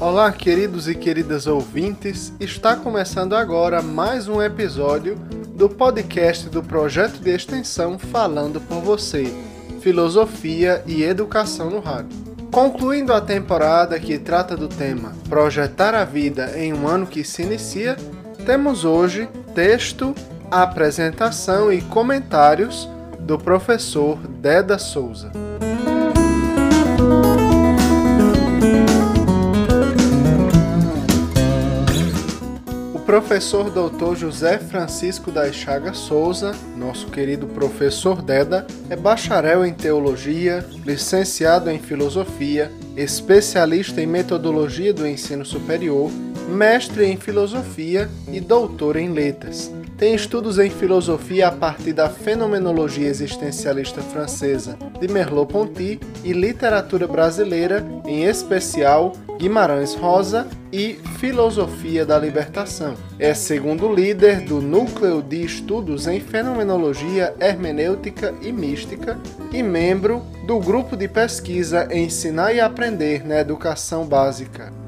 Olá, queridos e queridas ouvintes, está começando agora mais um episódio do podcast do projeto de extensão Falando por Você Filosofia e Educação no Rádio. Concluindo a temporada que trata do tema Projetar a Vida em um Ano que se Inicia, temos hoje texto, apresentação e comentários do professor Deda Souza. Professor Dr. José Francisco da Chagas Souza, nosso querido professor Deda, é bacharel em teologia, licenciado em filosofia, especialista em metodologia do ensino superior, mestre em filosofia e doutor em letras. Tem estudos em filosofia a partir da fenomenologia existencialista francesa de Merleau-Ponty e literatura brasileira, em especial Guimarães Rosa e Filosofia da Libertação. É segundo líder do Núcleo de Estudos em Fenomenologia, Hermenêutica e Mística e membro do grupo de pesquisa Ensinar e Aprender na Educação Básica.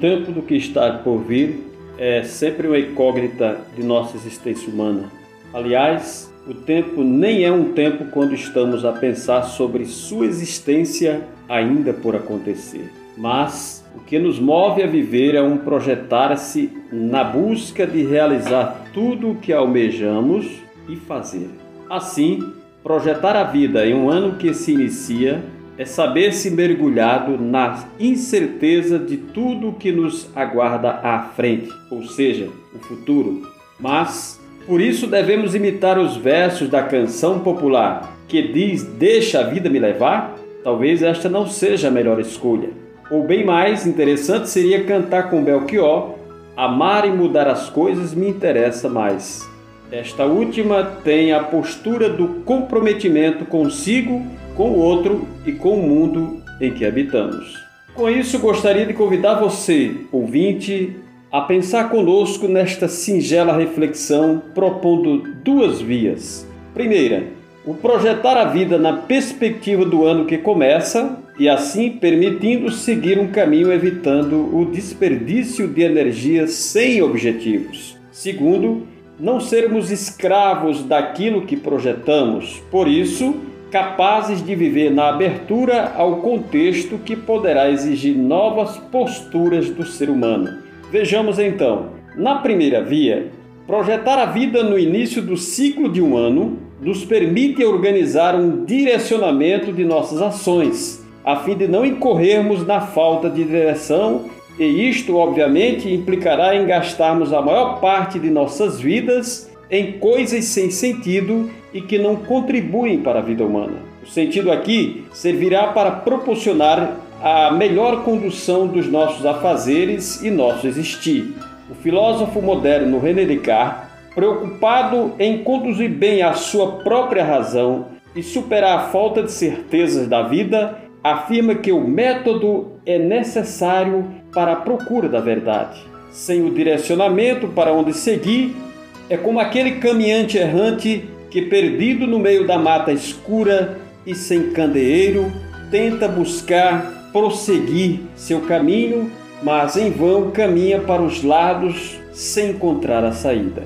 Tempo do que está por vir é sempre uma incógnita de nossa existência humana. Aliás, o tempo nem é um tempo quando estamos a pensar sobre sua existência ainda por acontecer. Mas o que nos move a viver é um projetar-se na busca de realizar tudo o que almejamos e fazer. Assim, projetar a vida em um ano que se inicia é saber-se mergulhado na incerteza de tudo o que nos aguarda à frente, ou seja, o futuro. Mas, por isso, devemos imitar os versos da canção popular que diz: Deixa a vida me levar? Talvez esta não seja a melhor escolha. Ou bem mais interessante seria cantar com Belchior: Amar e mudar as coisas me interessa mais. Esta última tem a postura do comprometimento consigo com o outro e com o mundo em que habitamos. Com isso, gostaria de convidar você, ouvinte, a pensar conosco nesta singela reflexão propondo duas vias. Primeira, o projetar a vida na perspectiva do ano que começa e assim permitindo seguir um caminho evitando o desperdício de energia sem objetivos. Segundo, não sermos escravos daquilo que projetamos. Por isso, capazes de viver na abertura ao contexto que poderá exigir novas posturas do ser humano. Vejamos então, na primeira via, projetar a vida no início do ciclo de um ano nos permite organizar um direcionamento de nossas ações, a fim de não incorrermos na falta de direção, e isto, obviamente, implicará em gastarmos a maior parte de nossas vidas em coisas sem sentido e que não contribuem para a vida humana. O sentido aqui servirá para proporcionar a melhor condução dos nossos afazeres e nosso existir. O filósofo moderno René Descartes, preocupado em conduzir bem a sua própria razão e superar a falta de certezas da vida, afirma que o método é necessário para a procura da verdade. Sem o direcionamento para onde seguir, é como aquele caminhante errante que, perdido no meio da mata escura e sem candeeiro, tenta buscar prosseguir seu caminho, mas em vão caminha para os lados sem encontrar a saída.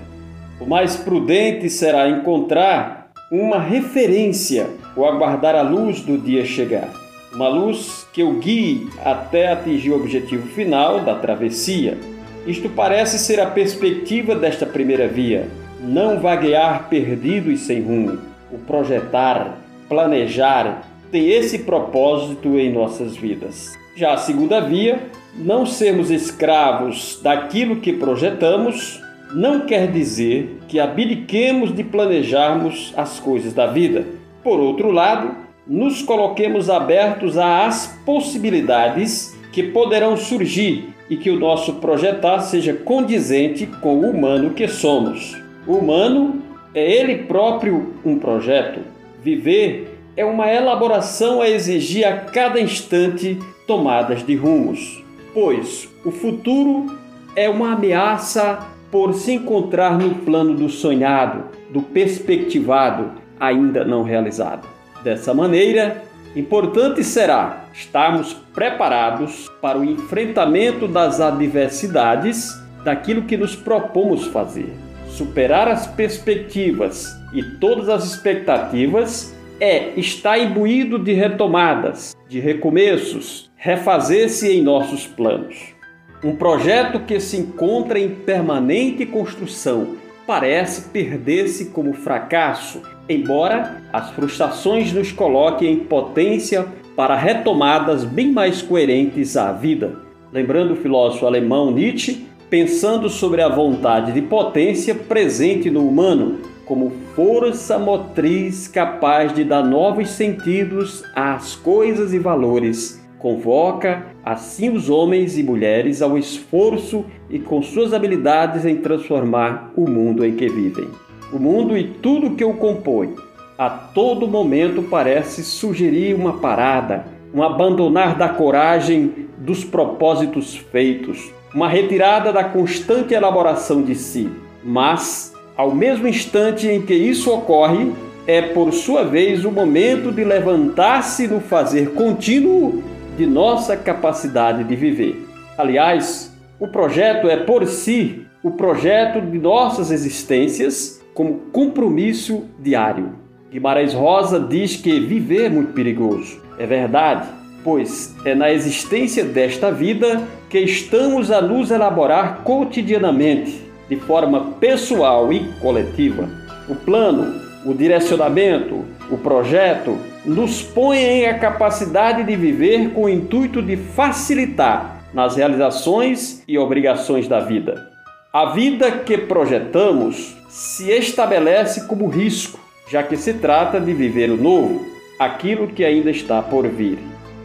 O mais prudente será encontrar uma referência ou aguardar a luz do dia chegar. Uma luz que o guie até atingir o objetivo final da travessia isto parece ser a perspectiva desta primeira via, não vaguear perdido e sem rumo. o projetar, planejar, tem esse propósito em nossas vidas. Já a segunda via, não sermos escravos daquilo que projetamos, não quer dizer que abdiquemos de planejarmos as coisas da vida. Por outro lado, nos coloquemos abertos às possibilidades que poderão surgir e que o nosso projetar seja condizente com o humano que somos. O humano é ele próprio um projeto. Viver é uma elaboração a exigir a cada instante tomadas de rumos, pois o futuro é uma ameaça por se encontrar no plano do sonhado, do perspectivado, ainda não realizado. Dessa maneira, importante será estarmos preparados para o enfrentamento das adversidades daquilo que nos propomos fazer. Superar as perspectivas e todas as expectativas é estar imbuído de retomadas, de recomeços, refazer-se em nossos planos. Um projeto que se encontra em permanente construção parece perder-se como fracasso embora as frustrações nos coloquem em potência para retomadas bem mais coerentes à vida. Lembrando o filósofo alemão Nietzsche, pensando sobre a vontade de potência presente no humano como força motriz capaz de dar novos sentidos às coisas e valores, convoca assim os homens e mulheres ao esforço e com suas habilidades em transformar o mundo em que vivem o mundo e tudo que o compõe. A todo momento parece sugerir uma parada, um abandonar da coragem dos propósitos feitos, uma retirada da constante elaboração de si. Mas, ao mesmo instante em que isso ocorre, é por sua vez o momento de levantar-se no fazer contínuo de nossa capacidade de viver. Aliás, o projeto é por si o projeto de nossas existências como compromisso diário. Guimarães Rosa diz que viver é muito perigoso. É verdade, pois é na existência desta vida que estamos a nos elaborar cotidianamente, de forma pessoal e coletiva. O plano, o direcionamento, o projeto nos põem a capacidade de viver com o intuito de facilitar nas realizações e obrigações da vida. A vida que projetamos se estabelece como risco, já que se trata de viver o novo, aquilo que ainda está por vir.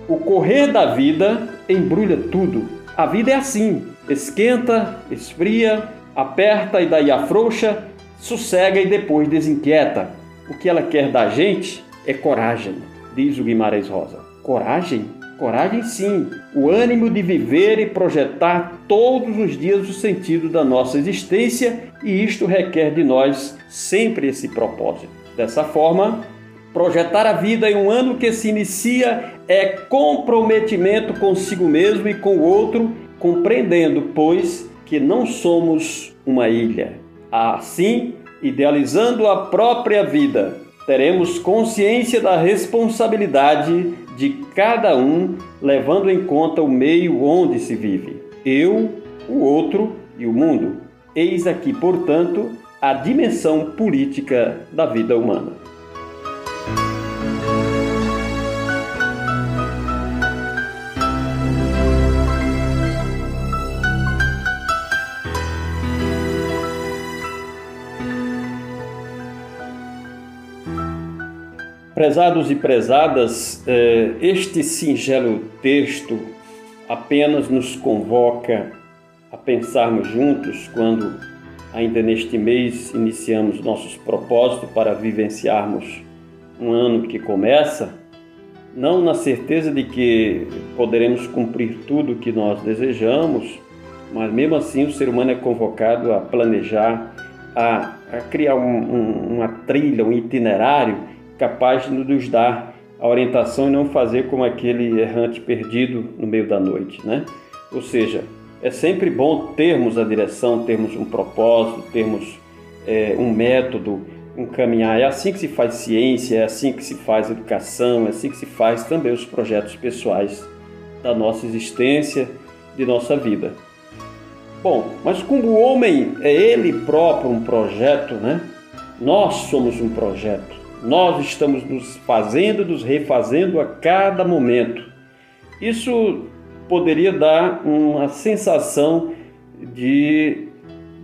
O correr da vida embrulha tudo. A vida é assim: esquenta, esfria, aperta e daí afrouxa, sossega e depois desinquieta. O que ela quer da gente é coragem, diz o Guimarães Rosa. Coragem? Coragem, sim, o ânimo de viver e projetar todos os dias o sentido da nossa existência, e isto requer de nós sempre esse propósito. Dessa forma, projetar a vida em um ano que se inicia é comprometimento consigo mesmo e com o outro, compreendendo, pois, que não somos uma ilha. Assim, idealizando a própria vida, teremos consciência da responsabilidade de cada um, levando em conta o meio onde se vive. Eu, o outro e o mundo. Eis aqui, portanto, a dimensão política da vida humana. Prezados e prezadas, eh, este singelo texto apenas nos convoca a pensarmos juntos quando, ainda neste mês, iniciamos nossos propósitos para vivenciarmos um ano que começa, não na certeza de que poderemos cumprir tudo o que nós desejamos, mas mesmo assim o ser humano é convocado a planejar, a, a criar um, um, uma trilha, um itinerário capaz de nos dar a orientação e não fazer como aquele errante perdido no meio da noite, né? Ou seja, é sempre bom termos a direção, termos um propósito, termos é, um método, um caminhar. É assim que se faz ciência, é assim que se faz educação, é assim que se faz também os projetos pessoais da nossa existência, de nossa vida. Bom, mas como o homem é ele próprio um projeto, né? Nós somos um projeto. Nós estamos nos fazendo, nos refazendo a cada momento. Isso poderia dar uma sensação de,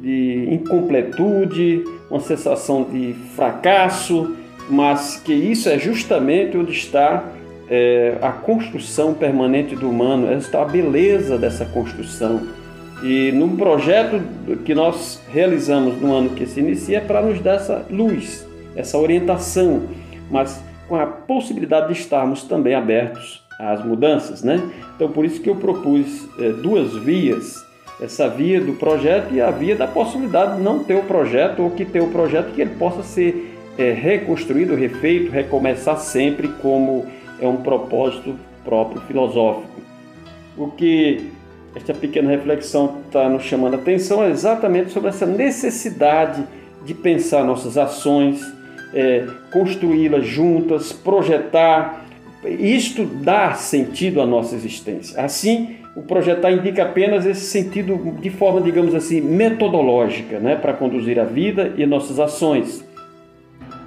de incompletude, uma sensação de fracasso, mas que isso é justamente onde está é, a construção permanente do humano, está a beleza dessa construção. E no projeto que nós realizamos no ano que se inicia é para nos dar essa luz, essa orientação, mas com a possibilidade de estarmos também abertos às mudanças, né? Então por isso que eu propus é, duas vias, essa via do projeto e a via da possibilidade de não ter o projeto ou que ter o projeto que ele possa ser é, reconstruído, refeito, recomeçar sempre como é um propósito próprio filosófico. O que esta pequena reflexão está nos chamando a atenção é exatamente sobre essa necessidade de pensar nossas ações, é, construí-las juntas, projetar. Isto dá sentido à nossa existência. Assim, o projetar indica apenas esse sentido de forma, digamos assim, metodológica, né, para conduzir a vida e nossas ações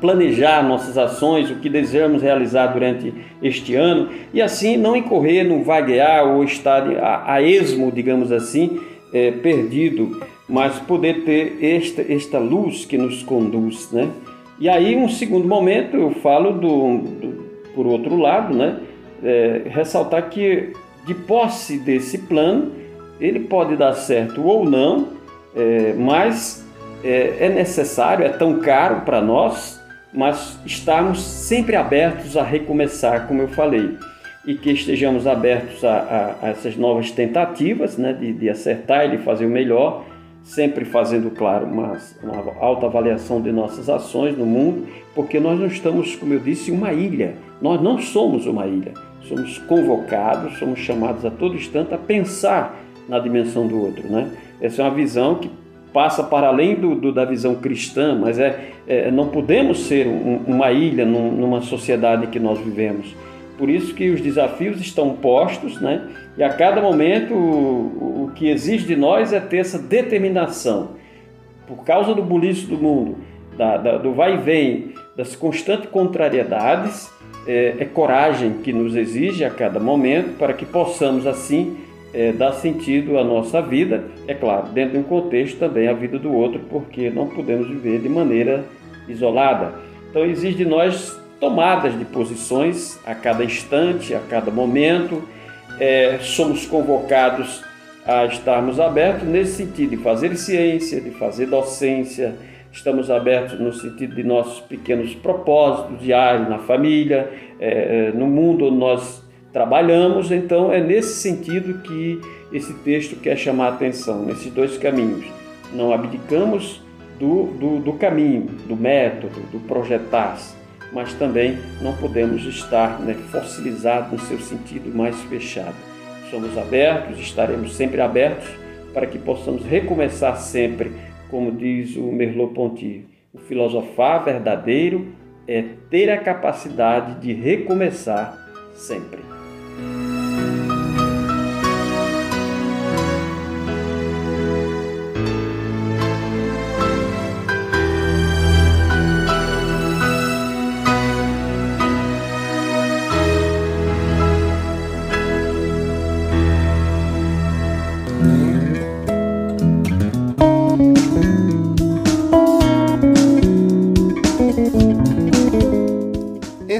planejar nossas ações, o que desejamos realizar durante este ano e assim não incorrer no vaguear ou estar a, a esmo, digamos assim, é, perdido, mas poder ter esta, esta luz que nos conduz, né? E aí, um segundo momento, eu falo do, do por outro lado, né? É, ressaltar que de posse desse plano, ele pode dar certo ou não, é, mas é, é necessário, é tão caro para nós mas estarmos sempre abertos a recomeçar, como eu falei, e que estejamos abertos a, a, a essas novas tentativas né, de, de, acertar e de fazer o melhor, sempre fazendo, claro, uma, uma alta avaliação de nossas ações no mundo, porque nós não estamos, como eu disse, uma ilha, nós não somos uma ilha, somos convocados, somos chamados a todo instante a pensar na dimensão do outro. Né? Essa é uma visão que passa para além do, do, da visão cristã, mas é, é não podemos ser um, uma ilha num, numa sociedade que nós vivemos. Por isso que os desafios estão postos, né? E a cada momento o, o que exige de nós é ter essa determinação. Por causa do buliço do mundo, da, da, do vai e vem, das constantes contrariedades, é, é coragem que nos exige a cada momento para que possamos assim é, dar sentido à nossa vida, é claro, dentro de um contexto também a vida do outro, porque não podemos viver de maneira isolada. Então exige de nós tomadas de posições a cada instante, a cada momento. É, somos convocados a estarmos abertos nesse sentido de fazer ciência, de fazer docência. Estamos abertos no sentido de nossos pequenos propósitos diários na família, é, no mundo onde nós trabalhamos, então é nesse sentido que esse texto quer chamar a atenção, nesses dois caminhos. Não abdicamos do, do, do caminho, do método, do projetar, mas também não podemos estar né, fossilizados no seu sentido mais fechado. Somos abertos, estaremos sempre abertos para que possamos recomeçar sempre, como diz o Merleau-Ponty. O filosofar verdadeiro é ter a capacidade de recomeçar sempre.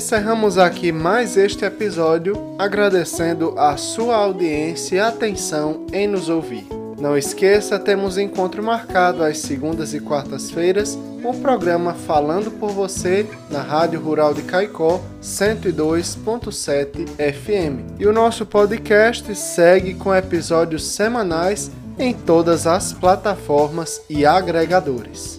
Encerramos aqui mais este episódio, agradecendo a sua audiência e atenção em nos ouvir. Não esqueça, temos encontro marcado às segundas e quartas-feiras, um programa Falando por Você na Rádio Rural de Caicó 102.7 FM. E o nosso podcast segue com episódios semanais em todas as plataformas e agregadores.